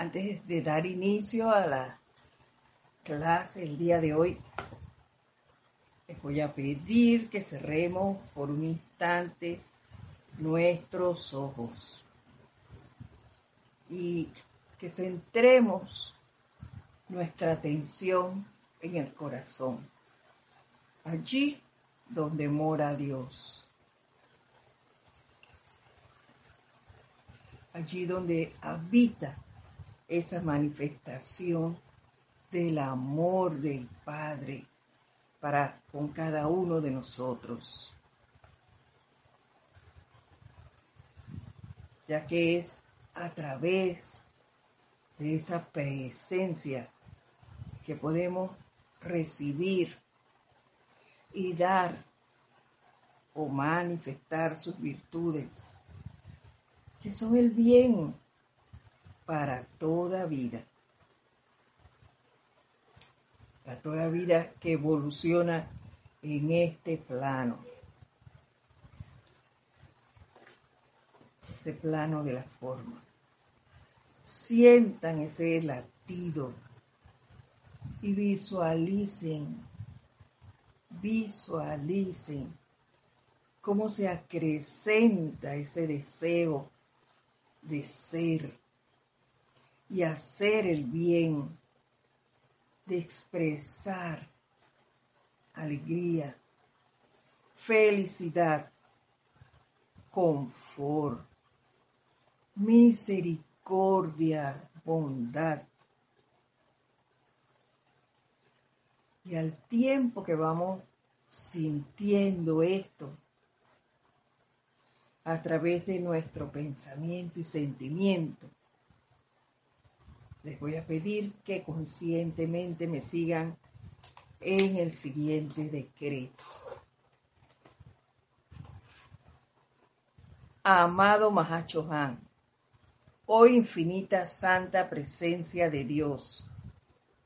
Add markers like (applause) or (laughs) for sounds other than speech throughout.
Antes de dar inicio a la clase el día de hoy, les voy a pedir que cerremos por un instante nuestros ojos y que centremos nuestra atención en el corazón, allí donde mora Dios, allí donde habita esa manifestación del amor del Padre para con cada uno de nosotros. Ya que es a través de esa presencia que podemos recibir y dar o manifestar sus virtudes, que son el bien para toda vida. Para toda vida que evoluciona en este plano. Este plano de la forma. Sientan ese latido y visualicen, visualicen cómo se acrecenta ese deseo de ser y hacer el bien, de expresar alegría, felicidad, confort, misericordia, bondad, Y al tiempo que vamos sintiendo esto a través de nuestro pensamiento y sentimiento, les voy a pedir que conscientemente me sigan en el siguiente decreto. Amado Han, oh infinita santa presencia de Dios,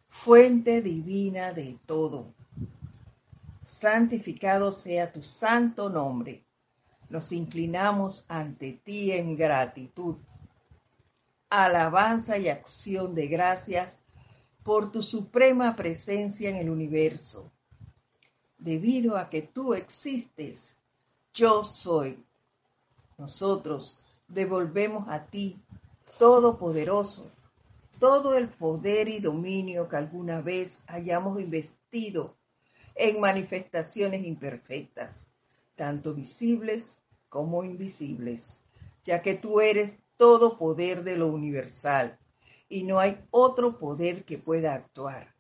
fuente divina de todo. Santificado sea tu santo nombre. Nos inclinamos ante ti en gratitud, alabanza y acción de gracias por tu suprema presencia en el universo. Debido a que tú existes, yo soy. Nosotros devolvemos a ti, Todopoderoso, todo el poder y dominio que alguna vez hayamos investido en manifestaciones imperfectas, tanto visibles como invisibles, ya que tú eres todo poder de lo universal y no hay otro poder que pueda actuar.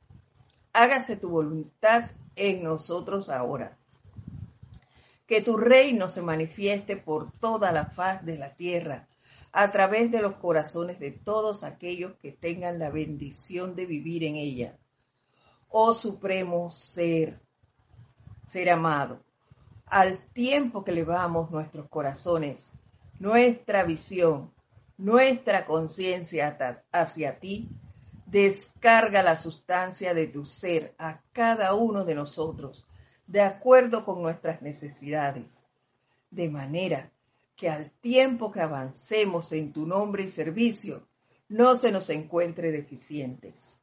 Hágase tu voluntad en nosotros ahora. Que tu reino se manifieste por toda la faz de la tierra a través de los corazones de todos aquellos que tengan la bendición de vivir en ella. Oh Supremo Ser, Ser amado, al tiempo que elevamos nuestros corazones, nuestra visión, nuestra conciencia hacia ti, descarga la sustancia de tu ser a cada uno de nosotros, de acuerdo con nuestras necesidades, de manera que al tiempo que avancemos en tu nombre y servicio, no se nos encuentre deficientes.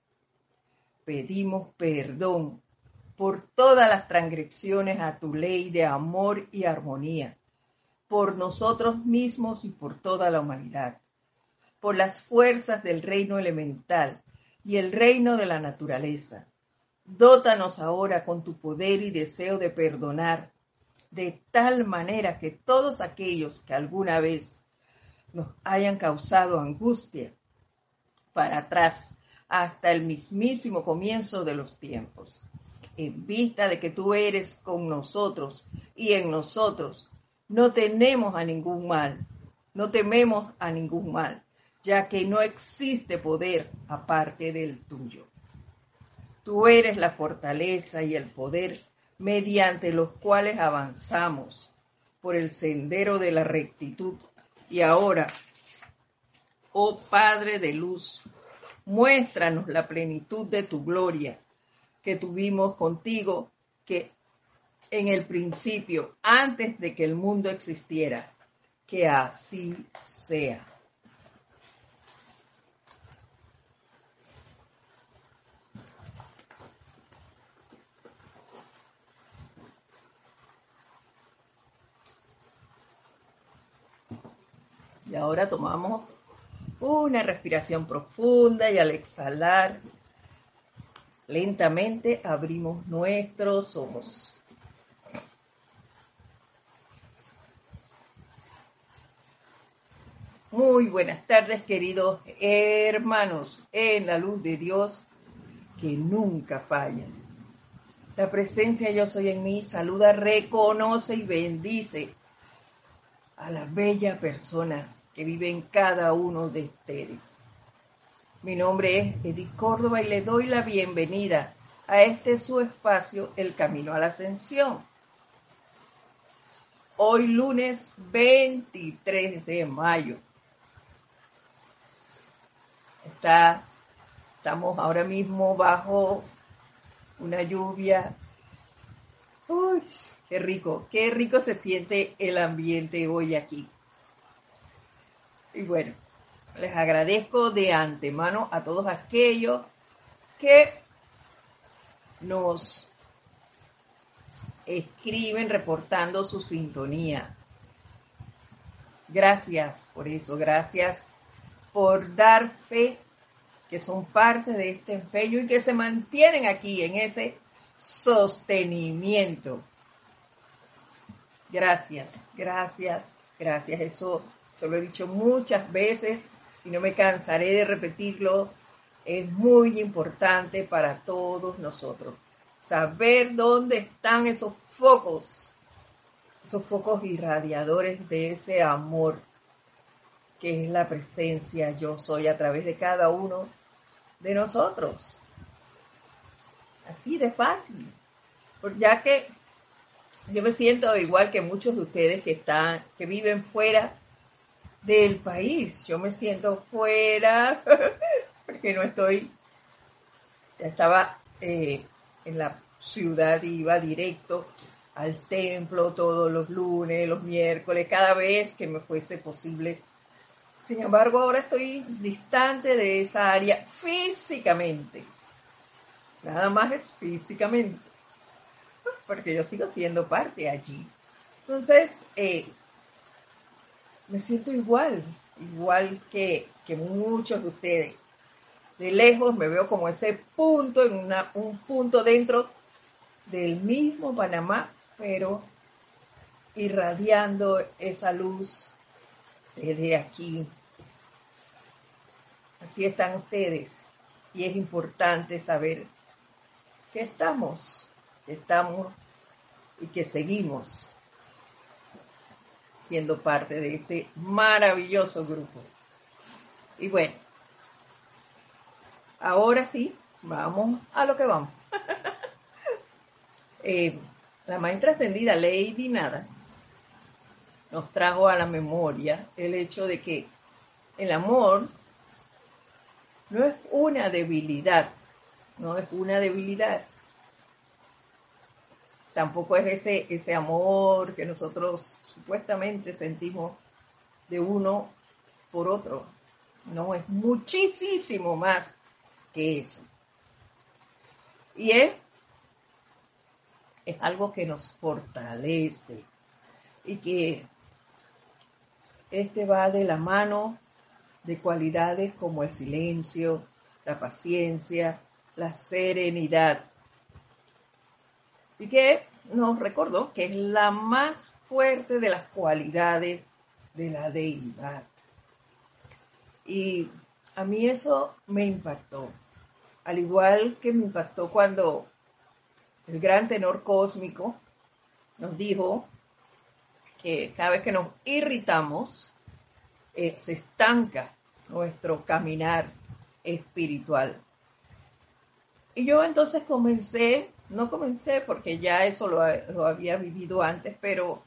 Pedimos perdón por todas las transgresiones a tu ley de amor y armonía, por nosotros mismos y por toda la humanidad, por las fuerzas del reino elemental y el reino de la naturaleza. Dótanos ahora con tu poder y deseo de perdonar de tal manera que todos aquellos que alguna vez nos hayan causado angustia para atrás hasta el mismísimo comienzo de los tiempos, en vista de que tú eres con nosotros y en nosotros, no tenemos a ningún mal, no tememos a ningún mal, ya que no existe poder aparte del tuyo. Tú eres la fortaleza y el poder mediante los cuales avanzamos por el sendero de la rectitud. Y ahora, oh Padre de luz, muéstranos la plenitud de tu gloria que tuvimos contigo, que en el principio, antes de que el mundo existiera, que así sea. Y ahora tomamos una respiración profunda y al exhalar lentamente abrimos nuestros ojos. Muy buenas tardes, queridos hermanos, en la luz de Dios que nunca falla. La presencia yo soy en mí saluda, reconoce y bendice a la bella persona que vive en cada uno de ustedes. Mi nombre es Edith Córdoba y le doy la bienvenida a este su espacio, El Camino a la Ascensión. Hoy lunes 23 de mayo Está, estamos ahora mismo bajo una lluvia. Uy, qué rico, qué rico se siente el ambiente hoy aquí. Y bueno, les agradezco de antemano a todos aquellos que nos escriben reportando su sintonía. Gracias por eso, gracias por dar fe que son parte de este empeño y que se mantienen aquí en ese sostenimiento. Gracias, gracias, gracias. Eso lo he dicho muchas veces y no me cansaré de repetirlo. Es muy importante para todos nosotros saber dónde están esos focos, esos focos irradiadores de ese amor que es la presencia yo soy a través de cada uno de nosotros. Así de fácil. Ya que yo me siento igual que muchos de ustedes que están, que viven fuera del país. Yo me siento fuera (laughs) porque no estoy, ya estaba eh, en la ciudad iba directo al templo todos los lunes, los miércoles, cada vez que me fuese posible sin embargo, ahora estoy distante de esa área físicamente. Nada más es físicamente. Porque yo sigo siendo parte allí. Entonces, eh, me siento igual, igual que, que, muchos de ustedes. De lejos me veo como ese punto, en una, un punto dentro del mismo Panamá, pero irradiando esa luz desde aquí. Así están ustedes. Y es importante saber que estamos, que estamos y que seguimos siendo parte de este maravilloso grupo. Y bueno, ahora sí, vamos a lo que vamos. (laughs) Eh, la maestra ascendida Lady Nada nos trajo a la memoria el hecho de que el amor no es una debilidad, no es una debilidad. Tampoco es ese, ese amor que nosotros supuestamente sentimos de uno por otro. No, es muchísimo más que eso. Y es, es algo que nos fortalece y que este va de la mano de cualidades como el silencio, la paciencia, la serenidad. Y que nos recordó que es la más fuerte de las cualidades de la deidad. Y a mí eso me impactó, al igual que me impactó cuando el gran tenor cósmico nos dijo que cada vez que nos irritamos, eh, se estanca nuestro caminar espiritual. Y yo entonces comencé, no comencé porque ya eso lo, lo había vivido antes, pero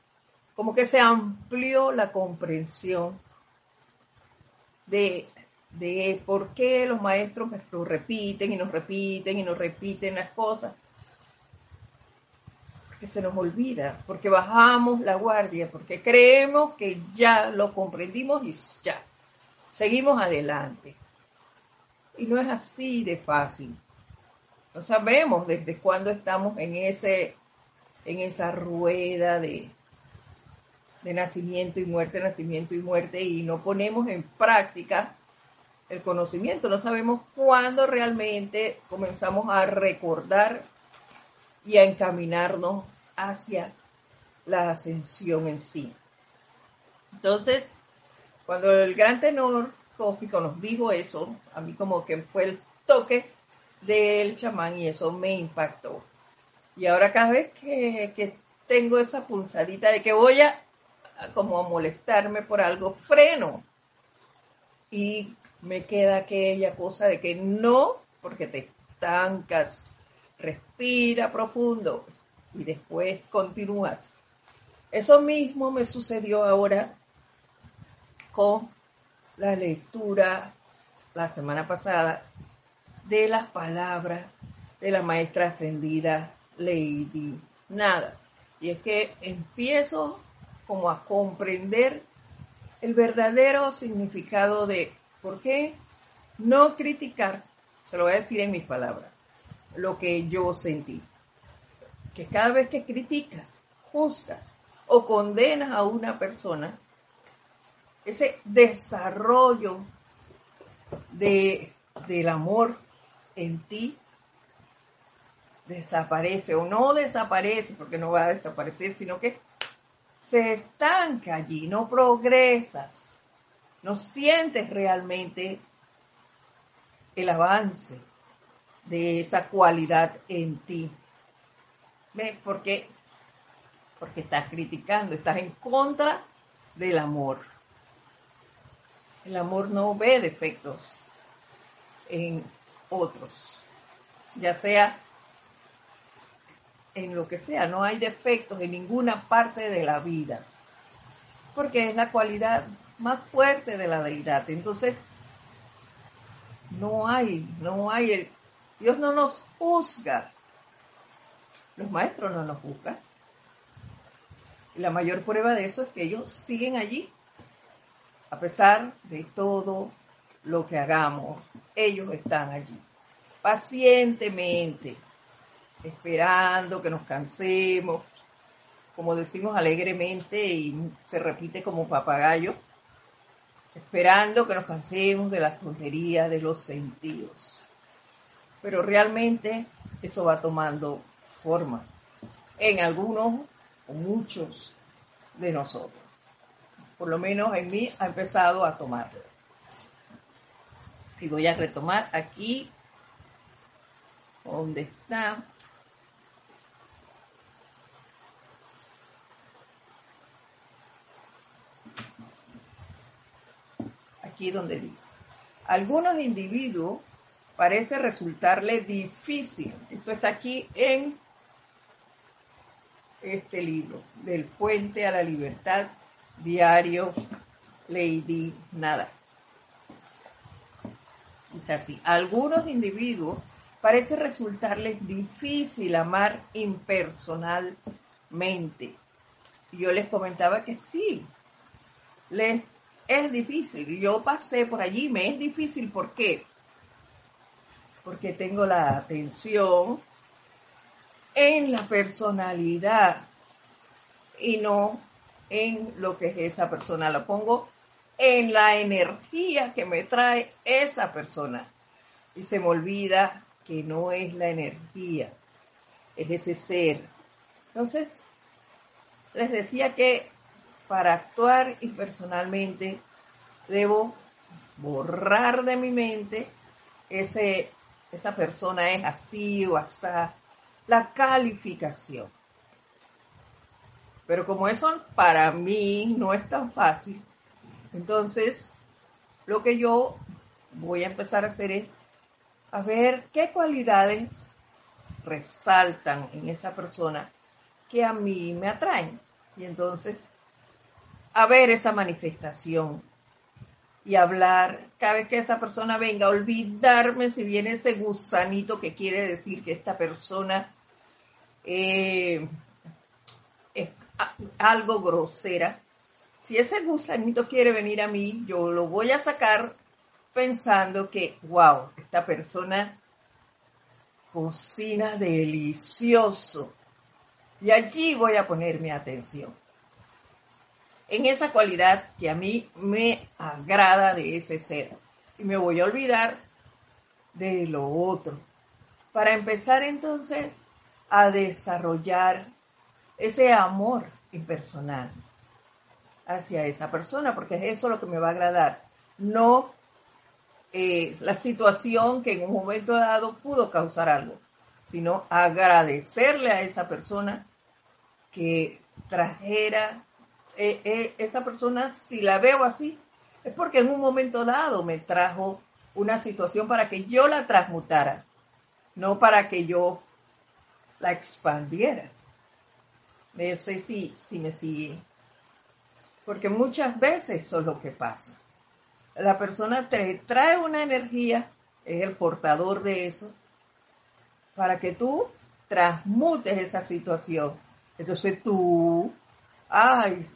como que se amplió la comprensión de, de por qué los maestros nos repiten y nos repiten y nos repiten las cosas se nos olvida, porque bajamos la guardia, porque creemos que ya lo comprendimos y ya, seguimos adelante. Y no es así de fácil. No sabemos desde cuándo estamos en ese, en esa rueda de, de nacimiento y muerte, nacimiento y muerte, y no ponemos en práctica el conocimiento, no sabemos cuándo realmente comenzamos a recordar y a encaminarnos hacia la ascensión en sí. Entonces, cuando el gran tenor cósmico nos dijo eso, a mí como que fue el toque del chamán y eso me impactó. Y ahora cada vez que, tengo esa pulsadita de que voy a como a molestarme por algo, freno. Y me queda aquella cosa de que no, porque te estancas, respira profundo y después continúas. Eso mismo me sucedió ahora con la lectura la semana pasada de las palabras de la maestra ascendida Lady Nada. Y es que empiezo como a comprender el verdadero significado de por qué no criticar, se lo voy a decir en mis palabras, lo que yo sentí. Que cada vez que criticas, juzgas o condenas a una persona, ese desarrollo de, del amor en ti desaparece o no desaparece, porque no va a desaparecer, sino que se estanca allí, no progresas, no sientes realmente el avance de esa cualidad en ti. ¿Ves? Porque, porque estás criticando, estás en contra del amor. El amor no ve defectos en otros, ya sea en lo que sea, no hay defectos en ninguna parte de la vida, porque es la cualidad más fuerte de la deidad. Entonces, no hay, no hay, el, Dios no nos juzga, los maestros no nos juzgan. La mayor prueba de eso es que ellos siguen allí a pesar de todo lo que hagamos, ellos están allí, pacientemente, esperando que nos cansemos, como decimos alegremente y se repite como papagayo, esperando que nos cansemos de las tonterías de los sentidos. Pero realmente eso va tomando forma en algunos o muchos de nosotros por lo menos en mí, ha empezado a tomarlo. Y voy a retomar aquí donde está. Aquí donde dice, algunos individuos parece resultarle difícil, esto está aquí en este libro, del puente a la libertad diario Lady Nada. Así. algunos individuos parece resultarles difícil amar impersonalmente. Yo les comentaba que sí, les es difícil. Yo pasé por allí, me es difícil. ¿Por qué? Porque tengo la atención en la personalidad y no en lo que es esa persona, lo pongo en la energía que me trae esa persona. Y se me olvida que no es la energía, es ese ser. Entonces, les decía que para actuar y personalmente debo borrar de mi mente ese, esa persona es así o asá, la calificación. Pero como eso para mí no es tan fácil, entonces lo que yo voy a empezar a hacer es a ver qué cualidades resaltan en esa persona que a mí me atraen. Y entonces, a ver esa manifestación y hablar cada vez que esa persona venga, olvidarme si viene ese gusanito que quiere decir que esta persona eh, algo grosera, si ese gusanito quiere venir a mí, yo lo voy a sacar pensando que, wow, esta persona cocina delicioso. Y allí voy a poner mi atención. en esa cualidad que a mí me agrada de ese ser. Y me voy a olvidar de lo otro. Para empezar entonces a desarrollar ese amor impersonal hacia esa persona, porque es eso lo que me va a agradar, no eh, la situación que en un momento dado pudo causar algo, sino agradecerle a esa persona que trajera, eh, eh, esa persona, si la veo así, es porque en un momento dado me trajo una situación para que yo la transmutara, no para que yo la expandiera. No sé si, si me sigue. Porque muchas veces eso es lo que pasa. La persona trae una energía, es el portador de eso, para que tú transmutes esa situación. Entonces tú, ay,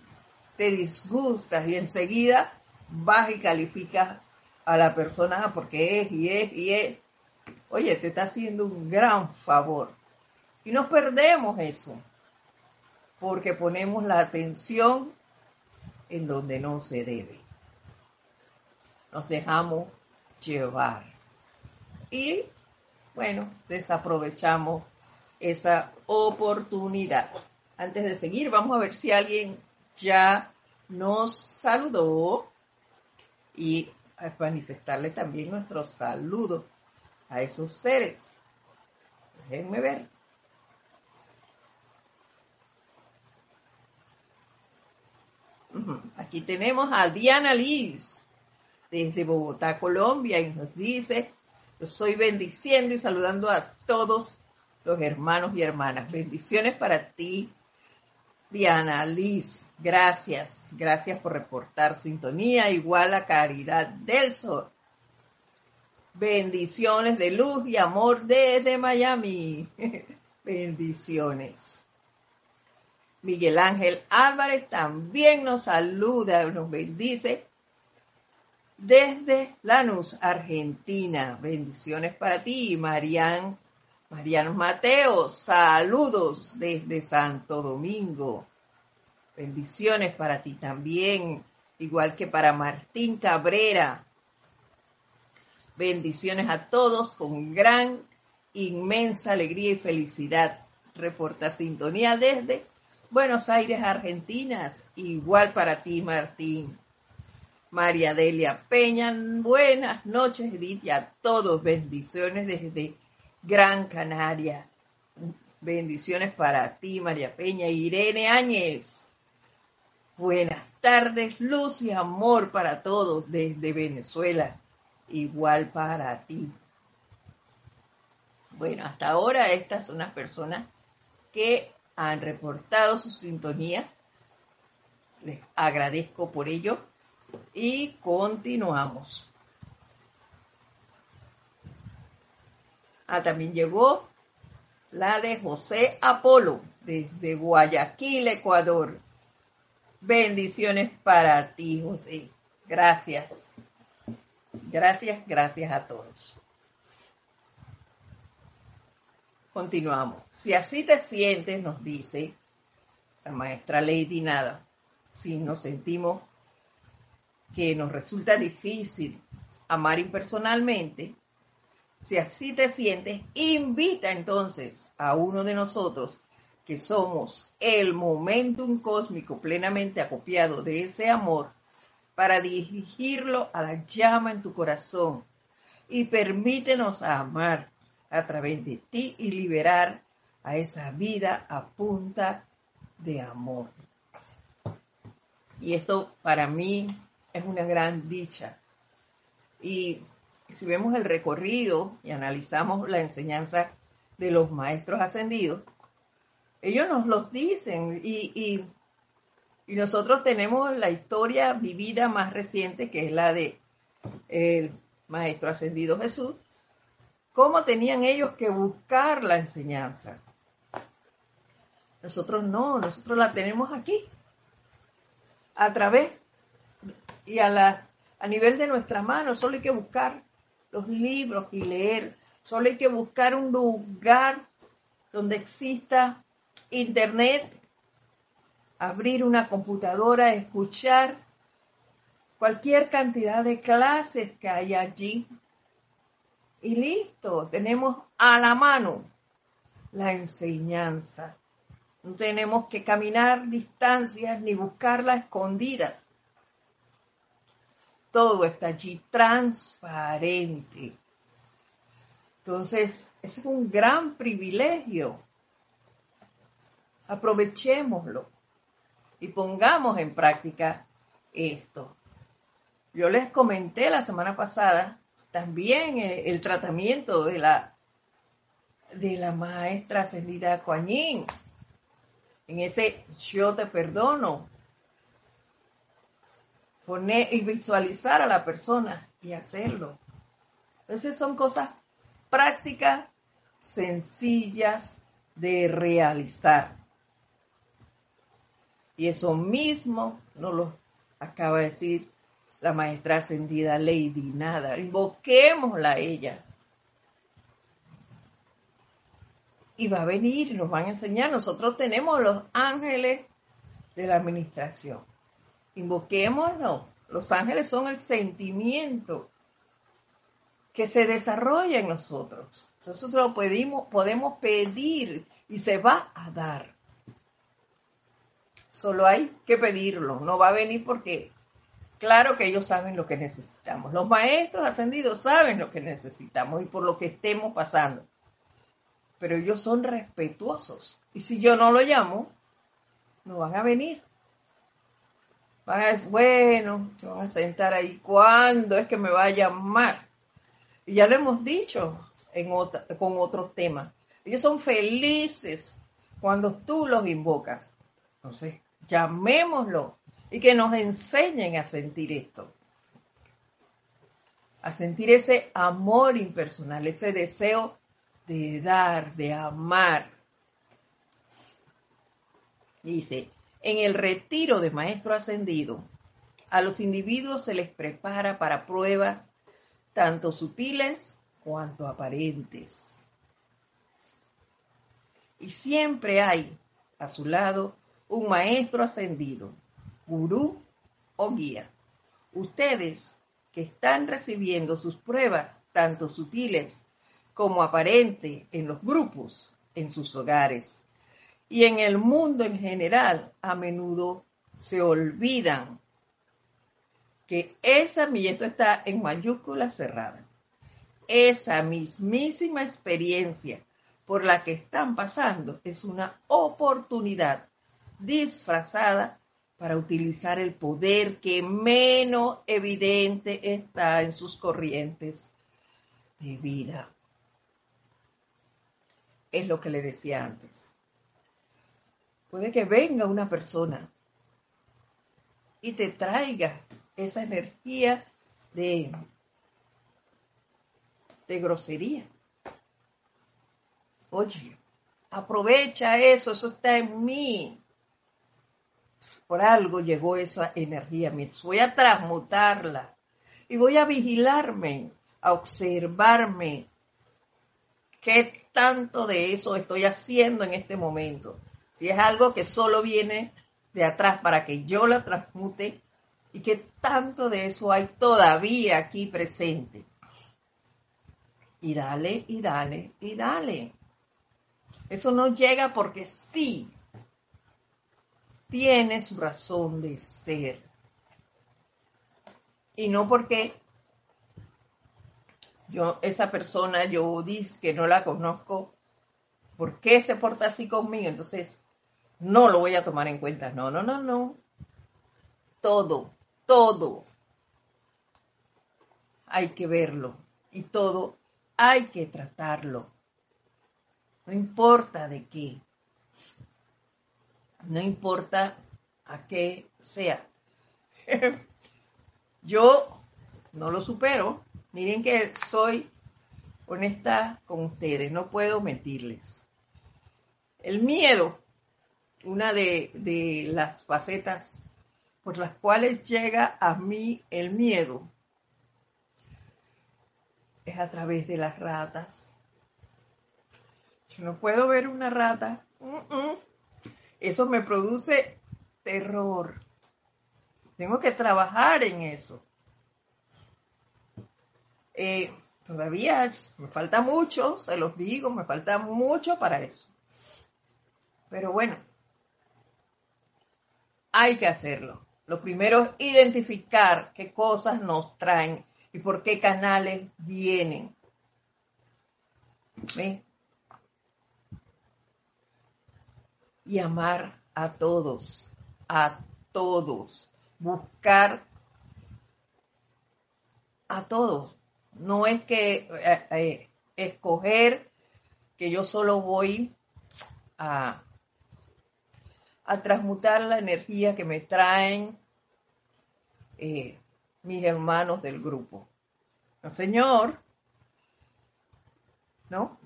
te disgustas y enseguida vas y calificas a la persona porque es y es y es. Oye, te está haciendo un gran favor. Y nos perdemos eso porque ponemos la atención en donde no se debe. Nos dejamos llevar. Y bueno, desaprovechamos esa oportunidad. Antes de seguir, vamos a ver si alguien ya nos saludó y a manifestarle también nuestro saludo a esos seres. Déjenme ver. Aquí tenemos a Diana Liz desde Bogotá, Colombia, y nos dice, yo soy bendiciendo y saludando a todos los hermanos y hermanas. Bendiciones para ti, Diana Liz. Gracias, gracias por reportar sintonía, igual a Caridad del Sol. Bendiciones de luz y amor desde Miami. (laughs) Bendiciones. Miguel Ángel Álvarez también nos saluda, nos bendice desde Lanús, Argentina. Bendiciones para ti, Marian, Mariano Mateo. Saludos desde Santo Domingo. Bendiciones para ti también, igual que para Martín Cabrera. Bendiciones a todos con gran, inmensa alegría y felicidad. Reporta sintonía desde Buenos Aires, Argentina, igual para ti, Martín. María Delia Peña, buenas noches, Edith, y a todos, bendiciones desde Gran Canaria. Bendiciones para ti, María Peña. Irene Áñez, buenas tardes, luz y amor para todos desde Venezuela, igual para ti. Bueno, hasta ahora estas son las personas que han reportado su sintonía. Les agradezco por ello y continuamos. Ah, también llegó la de José Apolo desde Guayaquil, Ecuador. Bendiciones para ti, José. Gracias. Gracias, gracias a todos. Continuamos. Si así te sientes, nos dice la maestra Lady Nada, si nos sentimos que nos resulta difícil amar impersonalmente, si así te sientes, invita entonces a uno de nosotros que somos el momentum cósmico plenamente acopiado de ese amor para dirigirlo a la llama en tu corazón y permítenos amar a través de ti y liberar a esa vida a punta de amor. Y esto para mí es una gran dicha. Y si vemos el recorrido y analizamos la enseñanza de los maestros ascendidos, ellos nos los dicen y, y, nosotros tenemos la historia vivida más reciente que es la de el maestro ascendido Jesús, cómo tenían ellos que buscar la enseñanza. Nosotros no, nosotros la tenemos aquí, a través y a, la, a nivel de nuestras manos. Solo hay que buscar los libros y leer. Solo hay que buscar un lugar donde exista internet abrir una computadora, escuchar cualquier cantidad de clases que hay allí. Y listo, tenemos a la mano la enseñanza. No tenemos que caminar distancias ni buscarlas escondidas. Todo está allí transparente. Entonces, ese es un gran privilegio. Aprovechémoslo y pongamos en práctica esto. Yo les comenté la semana pasada también eh, el, tratamiento de la, de la maestra ascendida Kuan En ese yo te perdono. Poner y visualizar a la persona y hacerlo. Entonces son cosas prácticas, sencillas de realizar. Y eso mismo nos lo acaba de decir la maestra ascendida Lady Nada. Invoquémosla a ella. Y va a venir nos van a enseñar. Nosotros tenemos los ángeles de la administración. Invoquémoslo. Los ángeles son el sentimiento que se desarrolla en nosotros. Eso se lo podemos pedir y se va a dar. Solo hay que pedirlo. No va a venir porque, claro que ellos saben lo que necesitamos. Los maestros ascendidos saben lo que necesitamos y por lo que estemos pasando. Pero ellos son respetuosos. Y si yo no lo llamo, no van a venir. Van a decir, bueno, se van a sentar ahí. ¿Cuándo es que me va a llamar? Y ya lo hemos dicho en con otros temas. Ellos son felices cuando tú los invocas. Entonces, llamémoslo y que nos enseñen a sentir esto. A sentir ese amor impersonal, ese deseo de dar, de amar. Dice, en el retiro de Maestro Ascendido, a los individuos se les prepara para pruebas tanto sutiles cuanto aparentes. Y siempre hay a su lado un maestro ascendido, gurú o guía. Ustedes que están recibiendo sus pruebas, tanto sutiles como aparentes, en los grupos, en sus hogares y en el mundo en general, a menudo se olvidan que esa, y esto está en mayúscula cerrada, esa mismísima experiencia por la que están pasando es una oportunidad disfrazada para utilizar el poder que menos evidente está en sus corrientes de vida. Es lo que le decía antes. Puede que venga una persona y te traiga esa energía de, de grosería. Oye, aprovecha eso, eso está en mí por algo llegó esa energía. Voy a transmutarla y voy a vigilarme, a observarme qué tanto de eso estoy haciendo en este momento. Si es algo que solo viene de atrás para que yo la transmute y qué tanto de eso hay todavía aquí presente. Y dale, y dale, y dale. Eso no llega porque sí, tiene su razón de ser. Y no porque yo, esa persona, yo dice que no la conozco, ¿por qué se porta así conmigo? Entonces, no lo voy a tomar en cuenta. No, no, no, no. Todo, todo hay que verlo y todo hay que tratarlo. No importa de qué no importa a qué sea. (laughs) Yo no lo supero. Miren que soy honesta con ustedes, no puedo mentirles. El miedo, una de, las facetas por las cuales llega a mí el miedo, es a través de las ratas. Yo no puedo ver una rata. Eso me produce terror. Tengo que trabajar en eso. Eh, todavía me falta mucho, se los digo, me falta mucho para eso. Pero bueno, hay que hacerlo. Lo primero es identificar qué cosas nos traen y por qué canales vienen. Y amar a todos, a todos. Buscar a todos. No es que eh, eh, escoger que yo solo voy a a transmutar la energía que me traen eh, mis hermanos del grupo. El Señor, ¿no?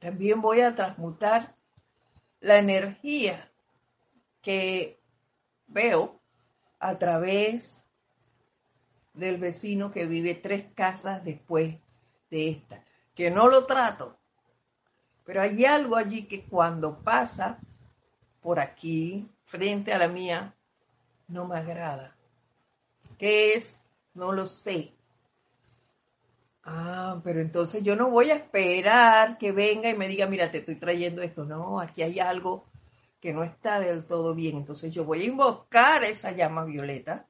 También voy a transmutar la energía que veo a través del vecino que vive tres casas después de esta, que no lo trato, pero hay algo allí que cuando pasa por aquí, frente a la mía, no me agrada. ¿Qué es? No lo sé. Ah, pero entonces yo no voy a esperar que venga y me diga, mira, te estoy trayendo esto. No, aquí hay algo que no está del todo bien. Entonces yo voy a invocar esa llama violeta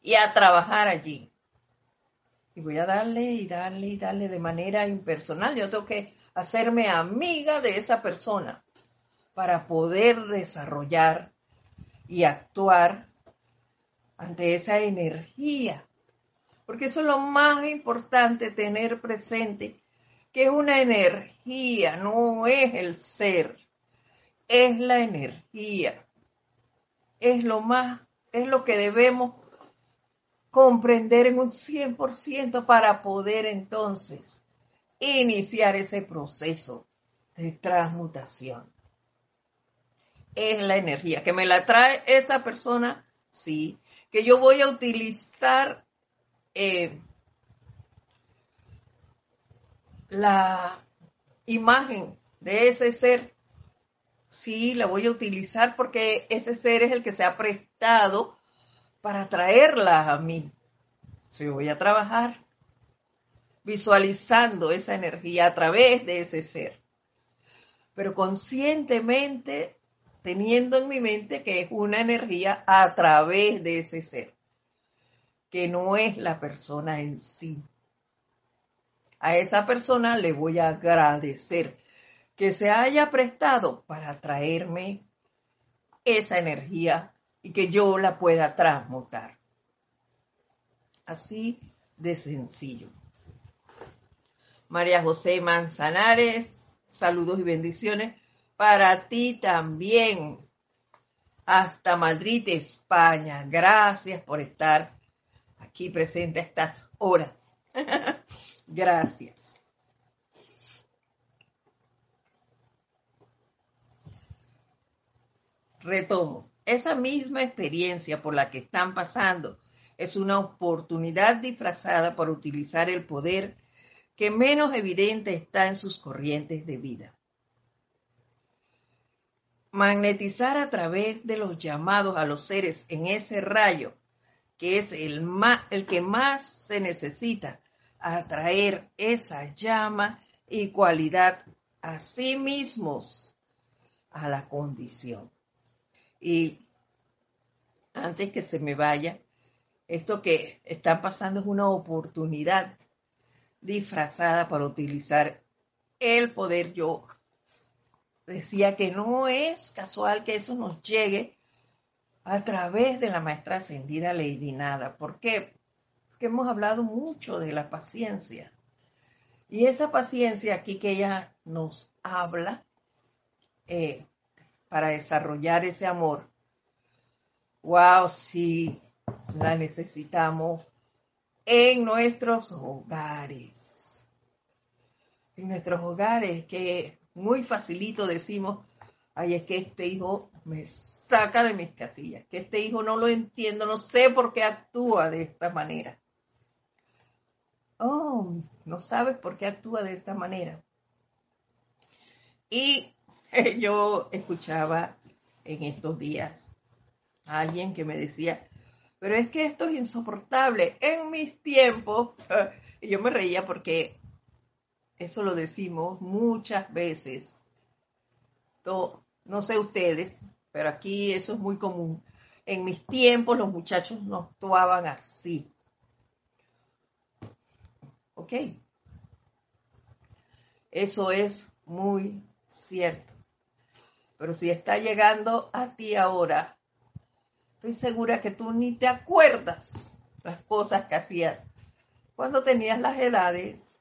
y a trabajar allí. Y voy a darle y darle y darle de manera impersonal. Yo tengo que hacerme amiga de esa persona para poder desarrollar y actuar ante esa energía. Porque eso es lo más importante tener presente, que es una energía, no es el ser, es la energía. Es lo más, es lo que debemos comprender en un 100% para poder entonces iniciar ese proceso de transmutación es la energía. Que me la trae esa persona, sí. Que yo voy a utilizar eh, la imagen de ese ser, sí, la voy a utilizar porque ese ser es el que se ha prestado para traerla a mí. Sí, voy a trabajar visualizando esa energía a través de ese ser. Pero conscientemente teniendo en mi mente que es una energía a través de ese ser, que no es la persona en sí. A esa persona le voy a agradecer que se haya prestado para traerme esa energía y que yo la pueda transmutar. Así de sencillo. María José Manzanares, saludos y bendiciones para ti también. Hasta Madrid, España. Gracias por estar aquí presente a estas horas. (laughs) Gracias. Retomo. Esa misma experiencia por la que están pasando es una oportunidad disfrazada por utilizar el poder que menos evidente está en sus corrientes de vida magnetizar a través de los llamados a los seres en ese rayo, que es el, el que más se necesita, atraer esa llama y cualidad a sí mismos a la condición. Y antes que se me vaya, esto que está pasando es una oportunidad disfrazada para utilizar el poder yo decía que no es casual que eso nos llegue a través de la maestra ascendida Lady Nada. ¿Por qué? Porque hemos hablado mucho de la paciencia. Y esa paciencia aquí que ella nos habla eh, para desarrollar ese amor, wow, sí, la necesitamos en nuestros hogares. En nuestros hogares que muy facilito decimos, ay, es que este hijo me saca de mis casillas, que este hijo no lo entiendo, no sé por qué actúa de esta manera. Oh, no sabes por qué actúa de esta manera. Y (laughs) yo escuchaba en estos días a alguien que me decía, pero es que esto es insoportable. En mis tiempos, (laughs) y yo me reía porque eso lo decimos muchas veces. No sé ustedes, pero aquí eso es muy común. En mis tiempos los muchachos no actuaban así. ¿Ok? Eso es muy cierto. Pero si está llegando a ti ahora, estoy segura que tú ni te acuerdas las cosas que hacías cuando tenías las edades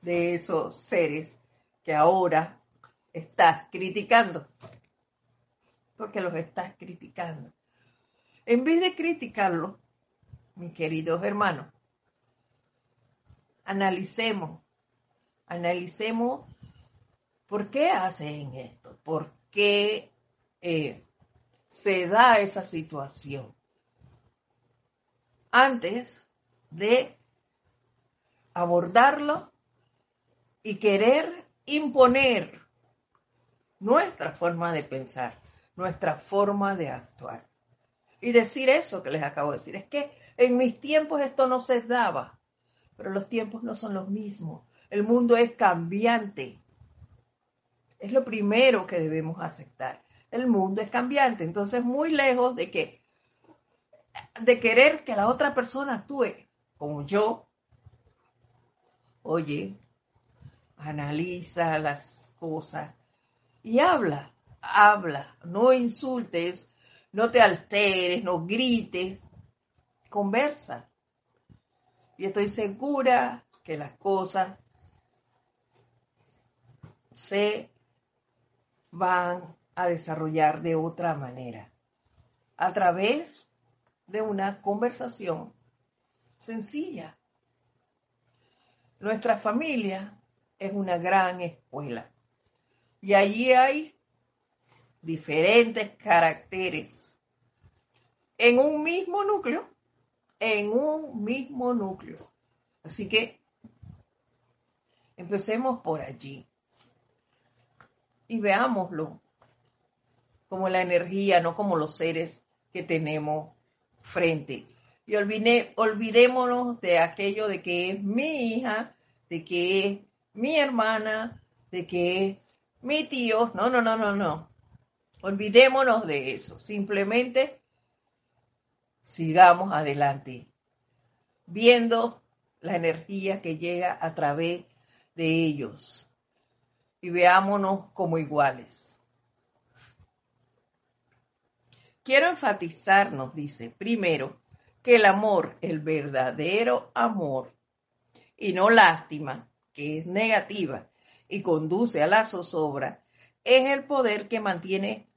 de esos seres que ahora estás criticando. Porque los estás criticando. En vez de criticarlo, mis queridos hermanos, analicemos, analicemos por qué hacen esto, por qué eh, se da esa situación. Antes de abordarlo y querer imponer nuestra forma de pensar, nuestra forma de actuar. Y decir eso que les acabo de decir, es que en mis tiempos esto no se daba, pero los tiempos no son los mismos. El mundo es cambiante. Es lo primero que debemos aceptar. El mundo es cambiante, entonces muy lejos de que de querer que la otra persona actúe como yo. Oye, analiza las cosas y habla, habla, no insultes, no te alteres, no grites, conversa. Y estoy segura que las cosas se van a desarrollar de otra manera, a través de una conversación sencilla. Nuestra familia es una gran escuela y allí hay diferentes caracteres en un mismo núcleo, en un mismo núcleo. Así que empecemos por allí y veámoslo como la energía, no como los seres que tenemos frente. Y olvidémonos de aquello de que es mi hija, de que es mi hermana, de que es mi tío. No, no, no, no, no. Olvidémonos de eso. Simplemente sigamos adelante, viendo la energía que llega a través de ellos y veámonos como iguales. Quiero enfatizarnos, dice, primero, que el amor, el verdadero amor, y no lástima, que es negativa y conduce a la zozobra, es el poder que mantiene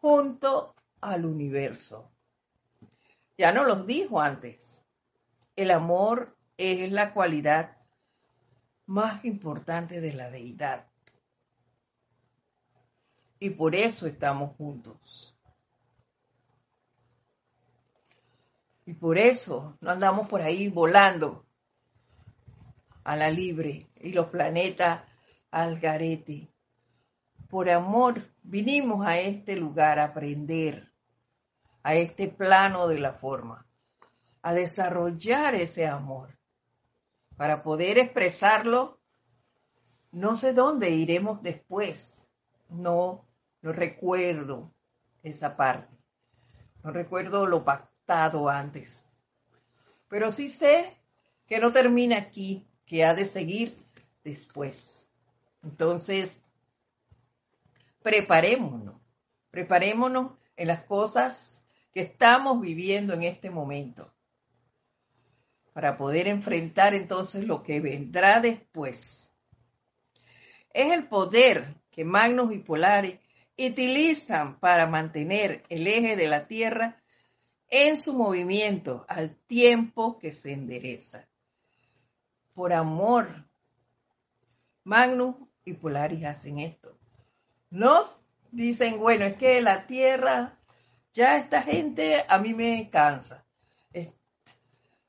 junto al universo. Ya no los dijo antes. El amor es la cualidad más importante de la deidad. Y por eso estamos juntos. Y por eso no andamos por ahí volando a la libre y los planetas al garete. Por amor vinimos a este lugar a aprender, a este plano de la forma, a desarrollar ese amor, para poder expresarlo. No sé dónde iremos después, no, no recuerdo esa parte, no recuerdo lo pactado antes, pero sí sé que no termina aquí, que ha de seguir después. Entonces, preparémonos, preparémonos en las cosas que estamos viviendo en este momento para poder enfrentar entonces lo que vendrá después. Es el poder que Magnus y Polaris utilizan para mantener el eje de la Tierra en su movimiento al tiempo que se endereza. Por amor, Magnus y Polaris hacen esto. No dicen, bueno, es que la Tierra, ya esta gente a mí me cansa.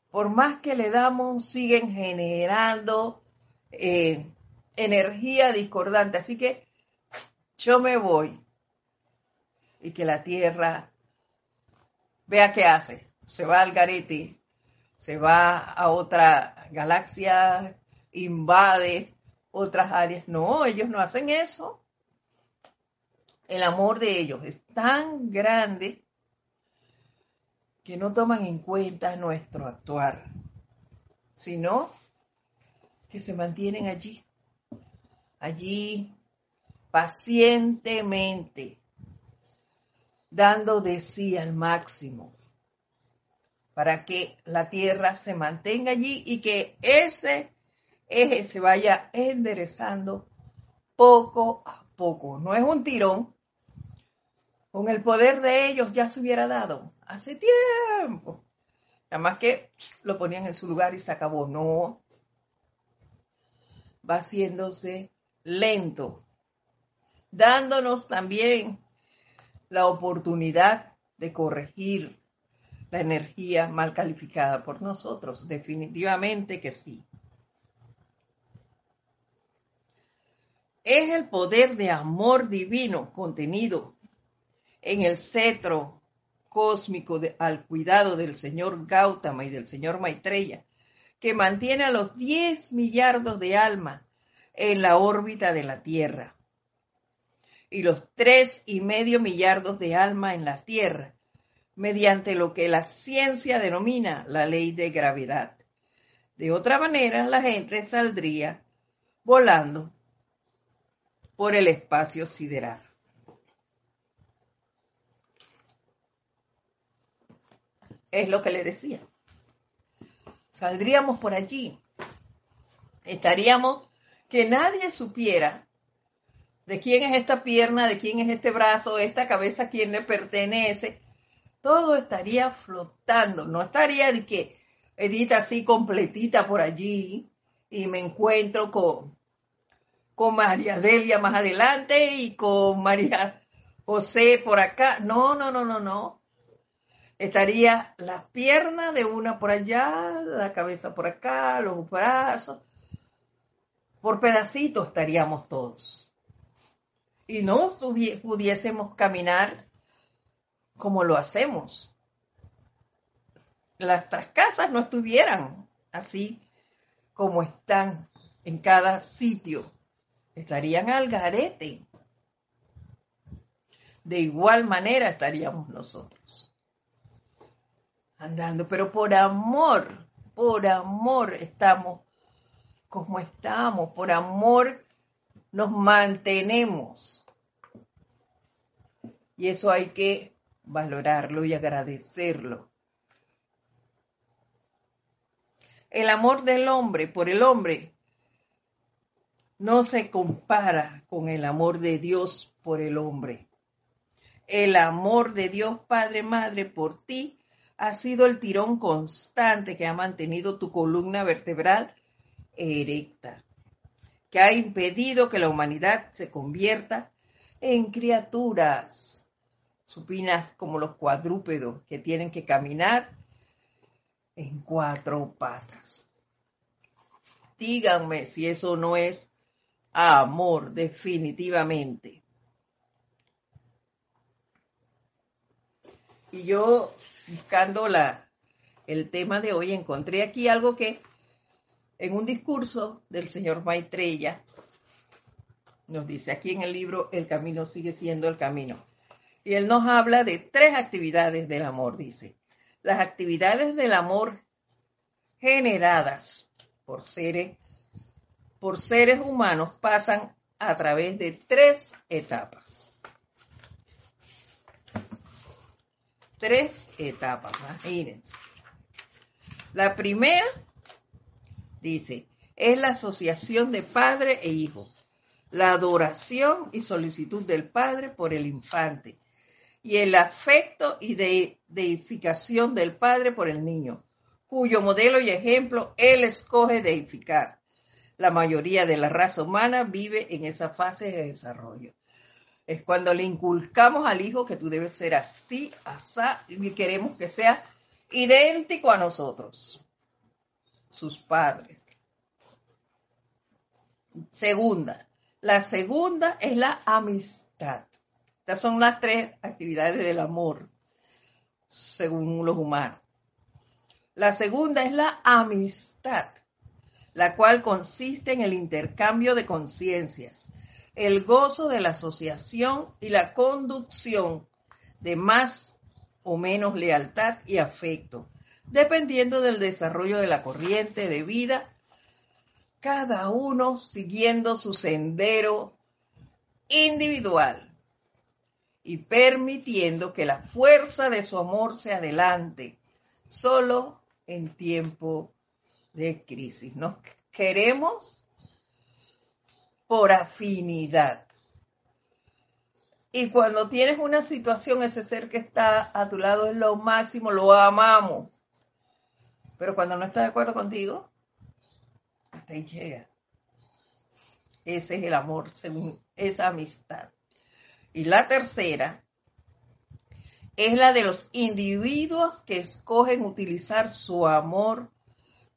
Por más que le damos, siguen generando eh, energía discordante. Así que yo me voy. y que la Tierra vea qué hace. Se va al garete, se va a otra galaxia, invade otras áreas. No, ellos no hacen eso. El amor de ellos es tan grande que no toman en cuenta nuestro actuar, sino que se mantienen allí, allí pacientemente, dando de sí al máximo, para que la tierra se mantenga allí y que ese se vaya enderezando poco a poco. No es un tirón. Con el poder de ellos ya se hubiera dado hace tiempo. Nada más que lo ponían en su lugar y se acabó. No. Va haciéndose lento, dándonos también la oportunidad de corregir la energía mal calificada por nosotros. Definitivamente que sí. Es el poder de amor divino contenido en el cetro cósmico al cuidado del señor Gautama y del señor Maitreya, que mantiene a los 10 millardos de almas en la órbita de la Tierra y los tres y medio millardos de almas en la Tierra, mediante lo que la ciencia denomina la ley de gravedad. De otra manera, la gente saldría volando por el espacio sideral. Es lo que le decía. Saldríamos por allí. Estaríamos que nadie supiera de quién es esta pierna, de quién es este brazo, esta cabeza, a quién le pertenece. Todo estaría flotando. No estaría de que edita así completita por allí y me encuentro con con María Delia más adelante y con María José por acá. No, no, no, no, no. Estaría la pierna de una por allá, la cabeza por acá, los brazos. Por pedacitos estaríamos todos. Y no pudiésemos caminar como lo hacemos. Las casas no estuvieran así como están en cada sitio estarían al garete. De igual manera estaríamos nosotros. Andando, pero por amor, por amor estamos como estamos, por amor nos mantenemos. Y eso hay que valorarlo y agradecerlo. El amor del hombre por el hombre no se compara con el amor de Dios por el hombre. El amor de Dios Padre Madre por ti ha sido el tirón constante que ha mantenido tu columna vertebral erecta, que ha impedido que la humanidad se convierta en criaturas supinas como los cuadrúpedos que tienen que caminar en cuatro patas. Díganme si eso no es amor, definitivamente. Y yo, buscando la, el tema de hoy, encontré aquí algo que en un discurso del señor Maitreya nos dice aquí en el libro El camino sigue siendo el camino. Y él nos habla de tres actividades del amor, dice. Las actividades del amor generadas por seres por seres humanos pasan a través de tres etapas. Tres etapas, imagínense. La primera, dice, es la asociación de padre e hijo, la adoración y solicitud del padre por el infante y el afecto y deificación del padre por el niño, cuyo modelo y ejemplo él escoge deificar la mayoría de la raza humana vive en esa fase de desarrollo. Es cuando le inculcamos al hijo que tú debes ser así, asá, y queremos que sea idéntico a nosotros, sus padres. Segunda, la segunda es la amistad. Estas son las tres actividades del amor, según los humanos. La segunda es la amistad, la cual consiste en el intercambio de conciencias, el gozo de la asociación y la conducción de más o menos lealtad y afecto, dependiendo del desarrollo de la corriente de vida, cada uno siguiendo su sendero individual y permitiendo que la fuerza de su amor se adelante, solo en tiempo de crisis. Nos queremos por afinidad. Y cuando tienes una situación, ese ser que está a tu lado es lo máximo, lo amamos. Pero cuando no está de acuerdo contigo, hasta ahí llega. Ese es el amor, según esa amistad. Y la tercera es la de los individuos que escogen utilizar su amor,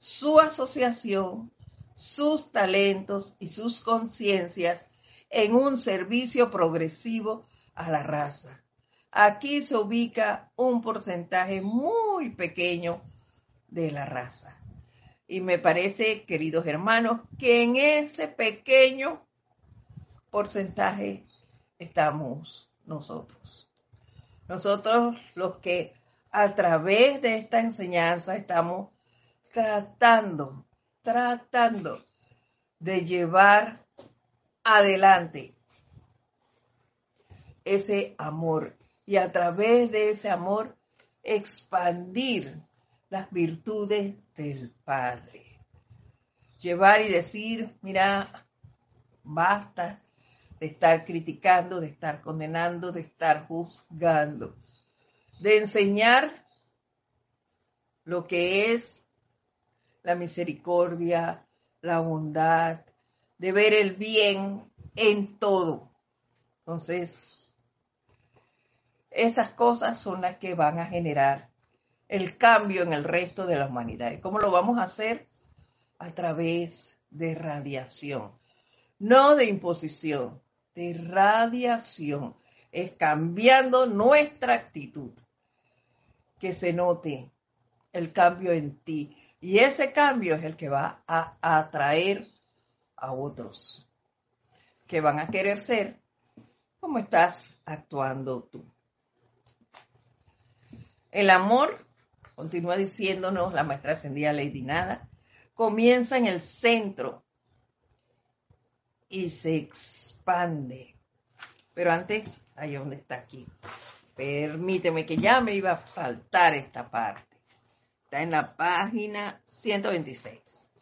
su asociación, sus talentos y sus conciencias en un servicio progresivo a la raza. Aquí se ubica un porcentaje muy pequeño de la raza. Y me parece, queridos hermanos, que en ese pequeño porcentaje estamos nosotros. Nosotros los que a través de esta enseñanza estamos tratando, tratando de llevar adelante ese amor y a través de ese amor expandir las virtudes del Padre. Llevar y decir, mira, basta de estar criticando, de estar condenando, de estar juzgando, de enseñar lo que es la misericordia, la bondad, de ver el bien en todo. Entonces, esas cosas son las que van a generar el cambio en el resto de la humanidad. ¿Y cómo lo vamos a hacer? A través de radiación, no de imposición, de radiación. Es cambiando nuestra actitud. Que se note el cambio en ti. Y ese cambio es el que va a atraer a otros que van a querer ser como estás actuando tú. El amor, continúa diciéndonos la maestra ascendida Lady Nada, comienza en el centro y se expande. Pero antes, ahí donde está aquí. Permíteme que ya me iba a saltar esta parte. Está en la página 126.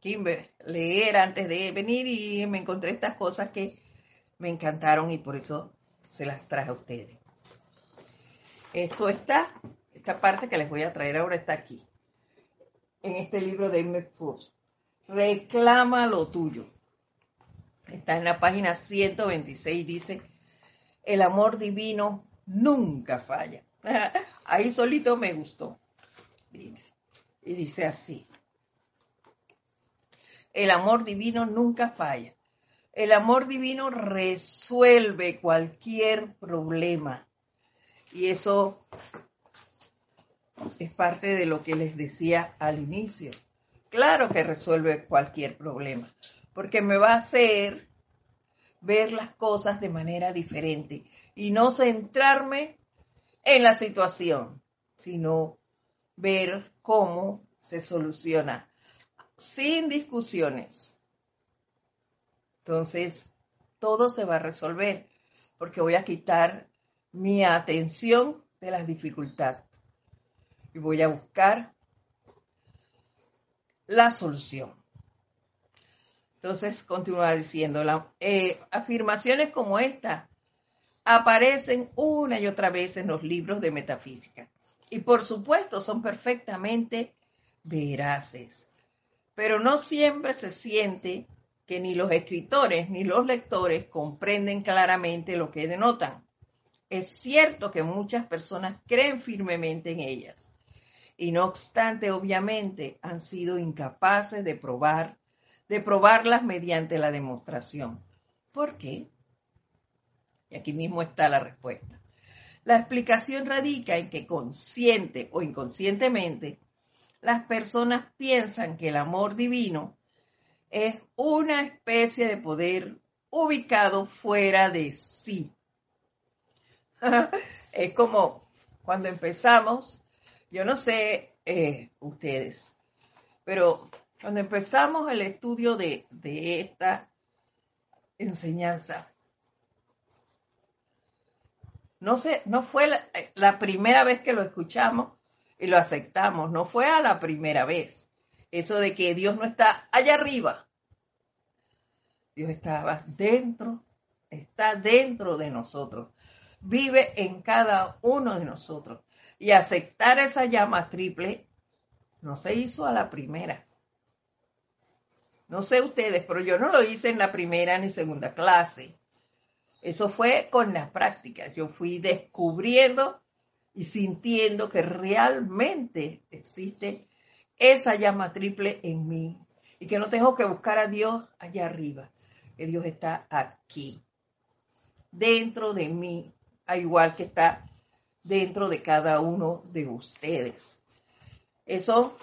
Kimber, leer antes de venir y me encontré estas cosas que me encantaron y por eso se las traje a ustedes. Esto está, esta parte que les voy a traer ahora está aquí, en este libro de Emmett Reclama lo tuyo. Está en la página 126, dice, el amor divino nunca falla. (laughs) Ahí solito me gustó. Y dice así, el amor divino nunca falla. El amor divino resuelve cualquier problema. Y eso es parte de lo que les decía al inicio. Claro que resuelve cualquier problema porque me va a hacer ver las cosas de manera diferente y no centrarme en la situación, sino ver cómo se soluciona sin discusiones. Entonces, todo se va a resolver porque voy a quitar mi atención de las dificultades y voy a buscar la solución. Entonces continúa diciendo, eh, afirmaciones como esta aparecen una y otra vez en los libros de metafísica y por supuesto son perfectamente veraces, pero no siempre se siente que ni los escritores ni los lectores comprenden claramente lo que denotan. Es cierto que muchas personas creen firmemente en ellas y no obstante obviamente han sido incapaces de probar de probarlas mediante la demostración. ¿Por qué? Y aquí mismo está la respuesta. La explicación radica en que consciente o inconscientemente las personas piensan que el amor divino es una especie de poder ubicado fuera de sí. (laughs) es como cuando empezamos, yo no sé eh, ustedes, pero cuando empezamos el estudio de, de esta enseñanza, no sé, no fue la, la, primera vez que lo escuchamos y lo aceptamos, no fue a la primera vez. Eso de que Dios no está allá arriba. Dios estaba dentro, está dentro de nosotros, vive en cada uno de nosotros. Y aceptar esa llama triple no se hizo a la primera. No sé ustedes, pero yo no lo hice en la primera ni segunda clase. Eso fue con las prácticas. Yo fui descubriendo y sintiendo que realmente existe esa llama triple en mí y que no tengo que buscar a Dios allá arriba, que Dios está aquí, dentro de mí, al igual que está dentro de cada uno de ustedes. Eso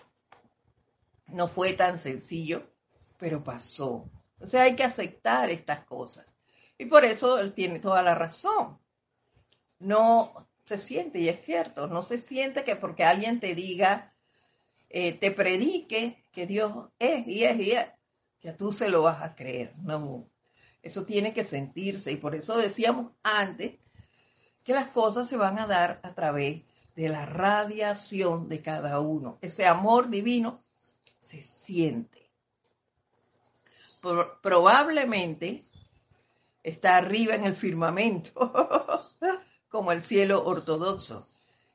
no fue tan sencillo, pero pasó. O sea, hay que aceptar estas cosas. Y por eso él tiene toda la razón. No se siente, y es cierto, no se siente que porque alguien te diga, eh, te predique que Dios es y es y es, ya tú se lo vas a creer. No, eso tiene que sentirse. Y por eso decíamos antes que las cosas se van a dar a través de la radiación de cada uno. Ese amor divino se siente. probablemente está arriba en el firmamento, (laughs) como el cielo ortodoxo,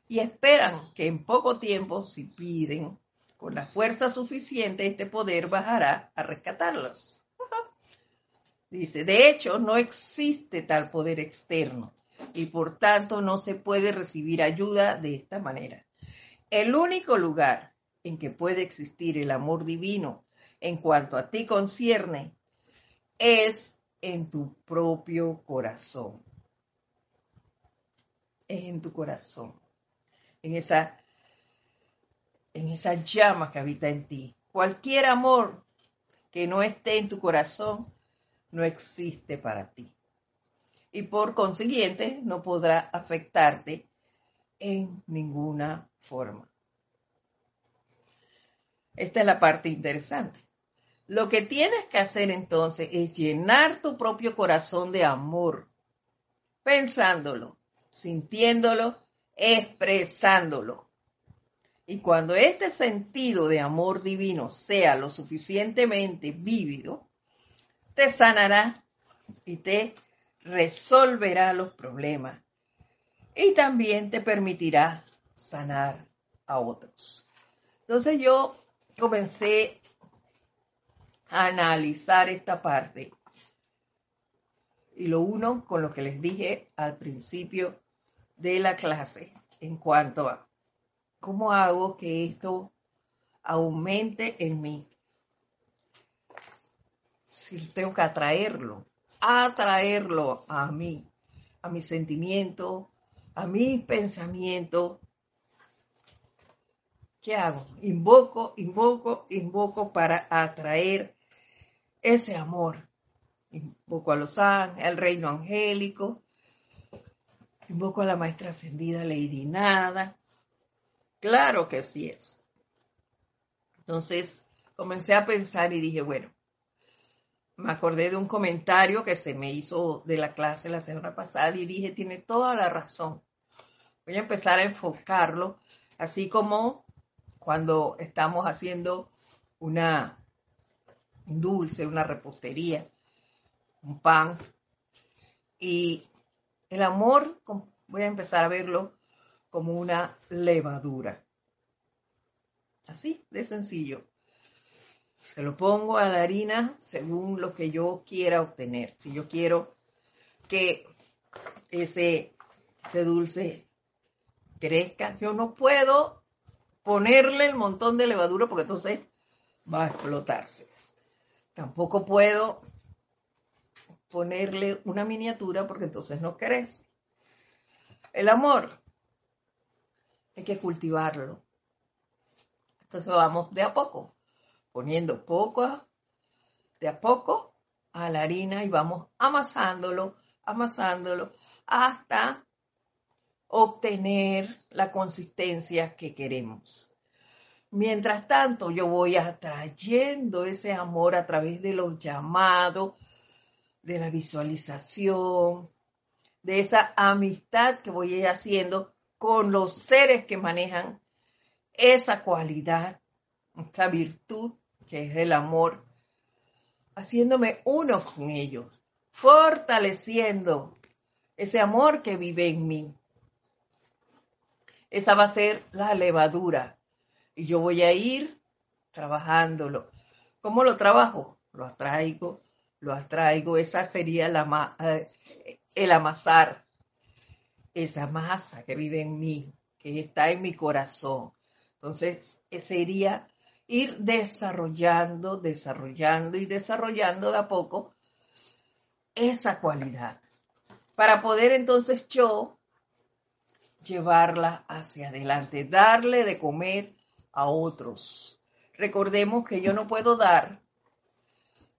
y esperan que en poco tiempo, si piden con la fuerza suficiente, este poder bajará a rescatarlos. (laughs) Dice, de hecho, no existe tal poder externo y por tanto no se puede recibir ayuda de esta manera. El único lugar en que puede existir el amor divino en cuanto a ti concierne es en tu propio corazón. Es en tu corazón, en esa, en esa llama que habita en ti. Cualquier amor que no esté en tu corazón no existe para ti. Y por consiguiente no podrá afectarte en ninguna forma. Esta es la parte interesante. Lo que tienes que hacer entonces es llenar tu propio corazón de amor, pensándolo, sintiéndolo, expresándolo. Y cuando este sentido de amor divino sea lo suficientemente vívido, te sanará y te resolverá los problemas y también te permitirá sanar a otros. Entonces yo comencé analizar esta parte. Y lo uno con lo que les dije al principio de la clase en cuanto a cómo hago que esto aumente en mí. Si tengo que atraerlo, atraerlo a mí, a mi sentimiento, a mis pensamientos. ¿Qué hago? Invoco, invoco, invoco para atraer ese amor. Invoco a los ángeles, al reino angélico, invoco a la maestra ascendida Lady Nada. Claro que sí es. Entonces comencé a pensar y dije, bueno, me acordé de un comentario que se me hizo de la clase la semana pasada y dije, tiene toda la razón. Voy a empezar a enfocarlo, así como cuando estamos haciendo una un dulce, una repostería, un pan. Y el amor, voy a empezar a verlo como una levadura. Así de sencillo. Se lo pongo a la harina según lo que yo quiera obtener. Si yo quiero que ese, ese dulce crezca, yo no puedo ponerle el montón de levadura porque entonces va a explotarse. Tampoco puedo ponerle una miniatura porque entonces no crece. El amor hay que cultivarlo. Entonces vamos de a poco, poniendo poco de a poco a la harina y vamos amasándolo, amasándolo hasta obtener la consistencia que queremos. Mientras tanto, yo voy atrayendo ese amor a través de los llamados, de la visualización, de esa amistad que voy haciendo con los seres que manejan esa cualidad, esa virtud que es el amor, haciéndome uno con ellos, fortaleciendo ese amor que vive en mí. Esa va a ser la levadura y yo voy a ir trabajándolo. ¿Cómo lo trabajo? Lo atraigo, lo atraigo. Esa sería la, eh, el amasar, esa masa que vive en mí, que está en mi corazón. Entonces, sería ir desarrollando, desarrollando y desarrollando de a poco esa cualidad. Para poder entonces yo llevarla hacia adelante, darle de comer a otros. Recordemos que yo no puedo dar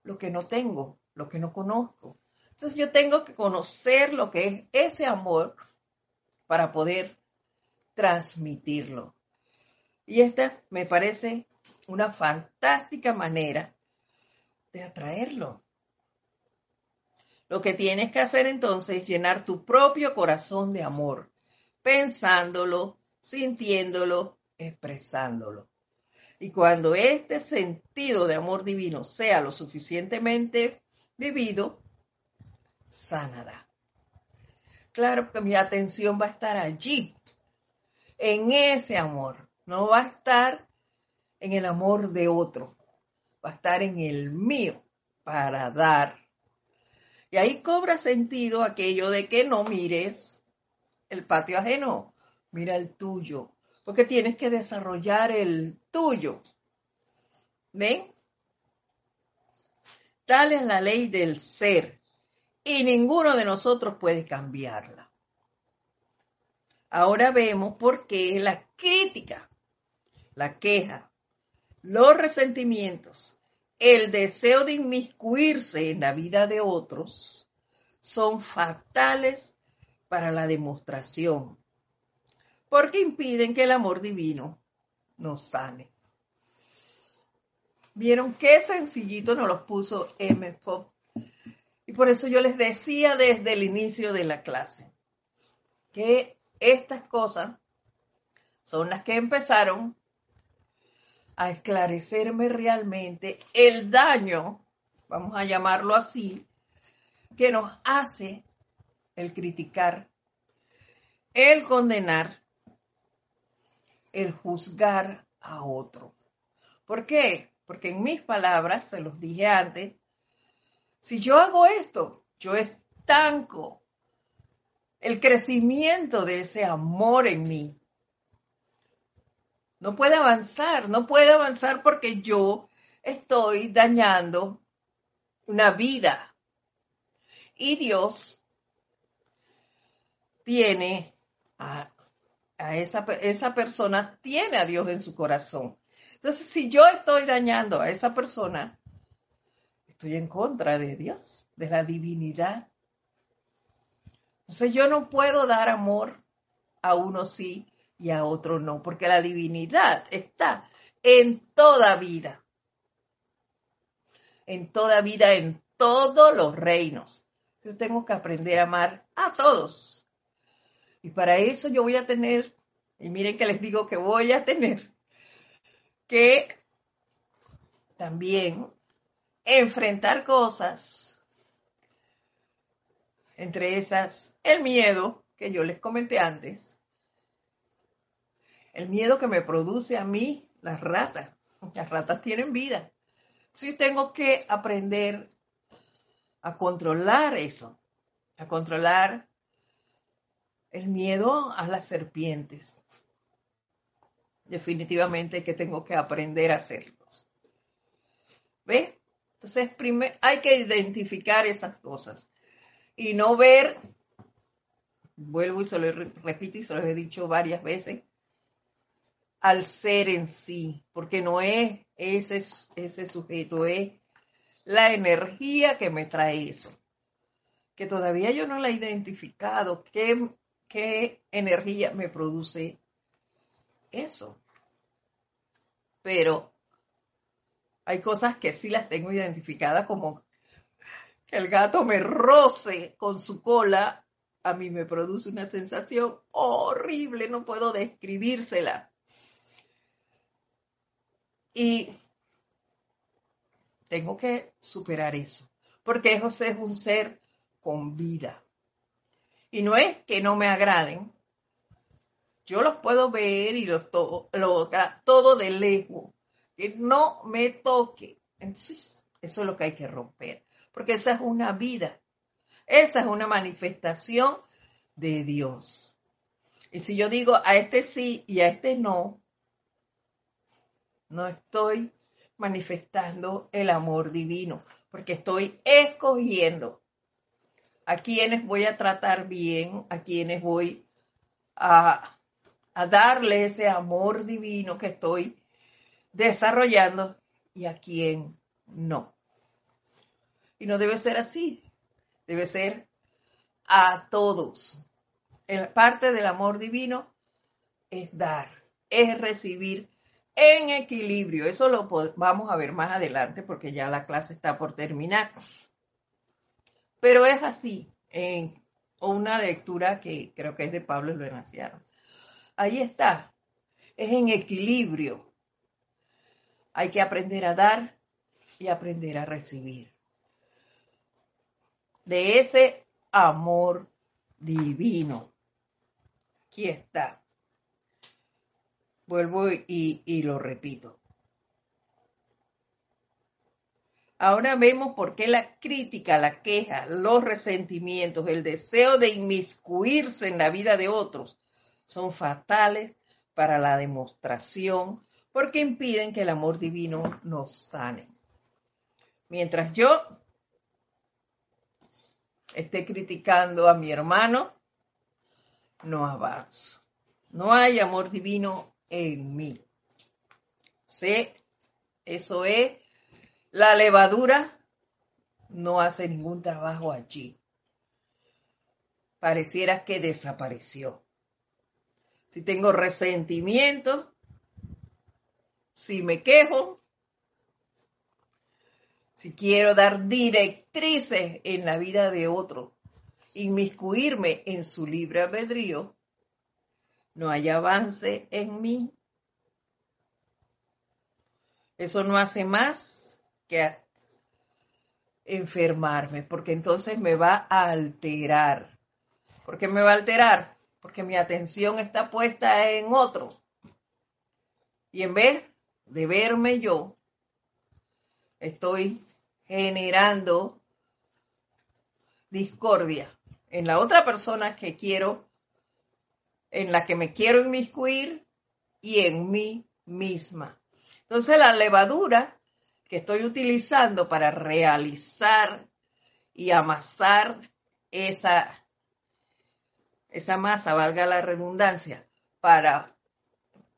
lo que no tengo, lo que no conozco. Entonces yo tengo que conocer lo que es ese amor para poder transmitirlo. Y esta me parece una fantástica manera de atraerlo. Lo que tienes que hacer entonces es llenar tu propio corazón de amor, pensándolo, sintiéndolo, expresándolo. Y cuando este sentido de amor divino sea lo suficientemente vivido, sanará. Claro que mi atención va a estar allí, en ese amor. No va a estar en el amor de otro, va a estar en el mío para dar. Y ahí cobra sentido aquello de que no mires el patio ajeno, mira el tuyo, porque tienes que desarrollar el tuyo. ¿Ven? Tal es la ley del ser y ninguno de nosotros puede cambiarla. Ahora vemos por qué la crítica, la queja, los resentimientos, el deseo de inmiscuirse en la vida de otros son fatales para la demostración porque impiden que el amor divino nos sane. ¿Vieron qué sencillito nos los puso M. Pop? Y por eso yo les decía desde el inicio de la clase que estas cosas son las que empezaron a esclarecerme realmente el daño, vamos a llamarlo así, que nos hace el criticar, el condenar el juzgar a otro. ¿Por qué? Porque en mis palabras, se los dije antes, si yo hago esto, yo estanco el crecimiento de ese amor en mí. No puede avanzar, no puede avanzar porque yo estoy dañando una vida. Y Dios tiene a esa, esa persona tiene a Dios en su corazón. Entonces, si yo estoy dañando a esa persona, estoy en contra de Dios, de la divinidad. Entonces, yo no puedo dar amor a uno sí y a otro no, porque la divinidad está en toda vida. En toda vida, en todos los reinos. Yo tengo que aprender a amar a todos y para eso yo voy a tener, y miren que les digo que voy a tener, que también enfrentar cosas, entre esas el miedo que yo les comenté antes, el miedo que me produce a mí las ratas. Las ratas tienen vida. Entonces yo tengo que aprender a controlar eso, a controlar el miedo a las serpientes. Definitivamente que tengo que aprender a hacerlos. ¿Ve? Entonces, hay que identificar esas cosas y no ver, vuelvo y se lo repito y se lo he dicho varias veces, al ser en sí, porque no es ese, ese sujeto, es la energía que me trae eso, que todavía yo no la he identificado, qué energía me produce eso. Pero hay cosas que sí las tengo identificadas como que el gato me roce con su cola, a mí me produce una sensación horrible, no puedo describírsela. Y tengo que superar eso, porque José es un ser con vida. Y no es que no me agraden, yo los puedo ver y los todo, todo de lejos, que no me toque. Entonces, eso es lo que hay que romper, porque esa es una vida, esa es una manifestación de Dios. Y si yo digo a este sí y a este no, no estoy manifestando el amor divino, porque estoy escogiendo a quienes voy a tratar bien, a quienes voy a, darle ese amor divino que estoy desarrollando y a quien no. Y no debe ser así, debe ser a todos. Parte del amor divino es dar, es recibir en equilibrio. Eso lo vamos a ver más adelante porque ya la clase está por terminar. Pero es así, en una lectura que creo que es de Pablo Luenaciano. Ahí está, es en equilibrio. Hay que aprender a dar y aprender a recibir. De ese amor divino. Aquí está. Vuelvo y, lo repito. Ahora vemos por qué la crítica, la queja, los resentimientos, el deseo de inmiscuirse en la vida de otros son fatales para la demostración porque impiden que el amor divino nos sane. Mientras yo esté criticando a mi hermano, no avanzo. No hay amor divino en mí. Sí, eso es, la levadura no hace ningún trabajo allí. Pareciera que desapareció. Si tengo resentimiento, si me quejo, si quiero dar directrices en la vida de otro, inmiscuirme en su libre albedrío, no hay avance en mí. Eso no hace más enfermarme, porque entonces me va a alterar. ¿Por qué me va a alterar? Porque mi atención está puesta en otro. Y en vez de verme yo, estoy generando discordia en la otra persona que quiero en la que me quiero inmiscuir y en mí misma. Entonces la levadura que estoy utilizando para realizar y amasar esa, esa masa, valga la redundancia, para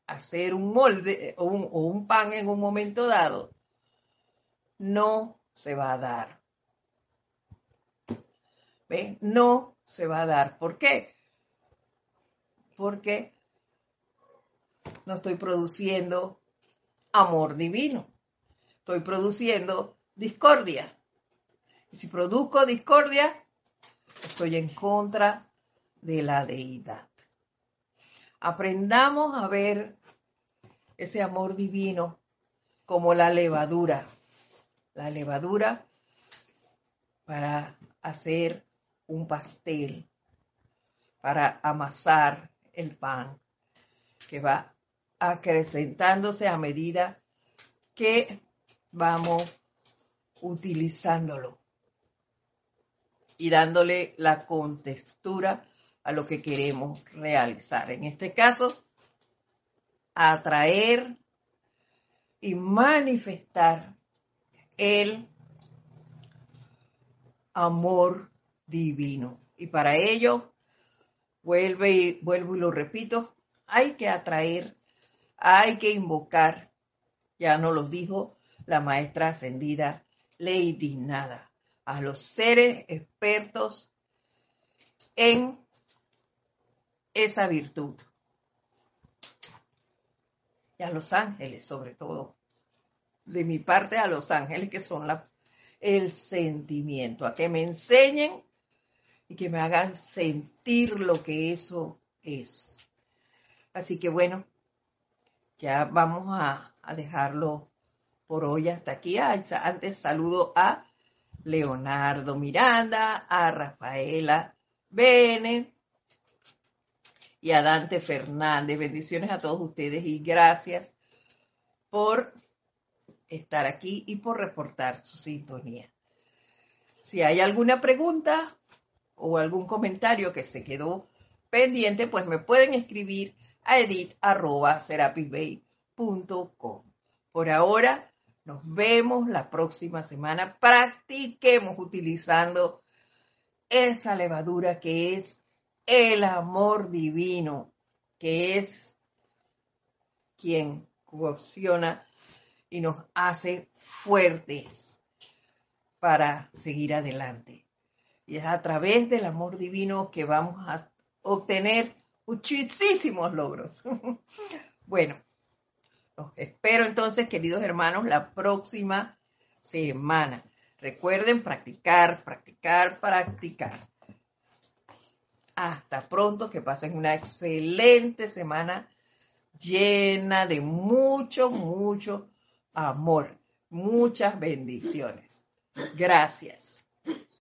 hacer un molde o un, o un pan en un momento dado, no se va a dar. ¿Ven? No se va a dar. ¿Por qué? porque no estoy produciendo amor divino, estoy produciendo discordia. Y si produzco discordia, estoy en contra de la deidad. Aprendamos a ver ese amor divino como la levadura, la levadura para hacer un pastel, para amasar el pan, que va acrecentándose a medida que vamos utilizándolo y dándole la contextura a lo que queremos realizar. En este caso, atraer y manifestar el amor divino. Y para ello, vuelve y, vuelvo y lo repito, hay que atraer, hay que invocar, ya nos lo dijo la maestra ascendida Lady Nada, a los seres expertos en esa virtud. Y a los ángeles, sobre todo. De mi parte, a los ángeles que son el sentimiento, a que me enseñen y que me hagan sentir lo que eso es. Así que bueno, ya vamos a, dejarlo por hoy hasta aquí. Antes saludo a Leonardo Miranda, a Rafaela Bene y a Dante Fernández. Bendiciones a todos ustedes y gracias por estar aquí y por reportar su sintonía. Si hay alguna pregunta o algún comentario que se quedó pendiente, pues me pueden escribir a edit.com. Por ahora, nos vemos la próxima semana. Practiquemos utilizando esa levadura que es el amor divino, que es quien coopciona y nos hace fuertes para seguir adelante. Y es a través del amor divino que vamos a obtener muchísimos logros. (laughs) bueno, los espero entonces, queridos hermanos, la próxima semana. Recuerden practicar, practicar, practicar. Hasta pronto, que pasen una excelente semana llena de mucho, mucho amor. Muchas bendiciones. Gracias.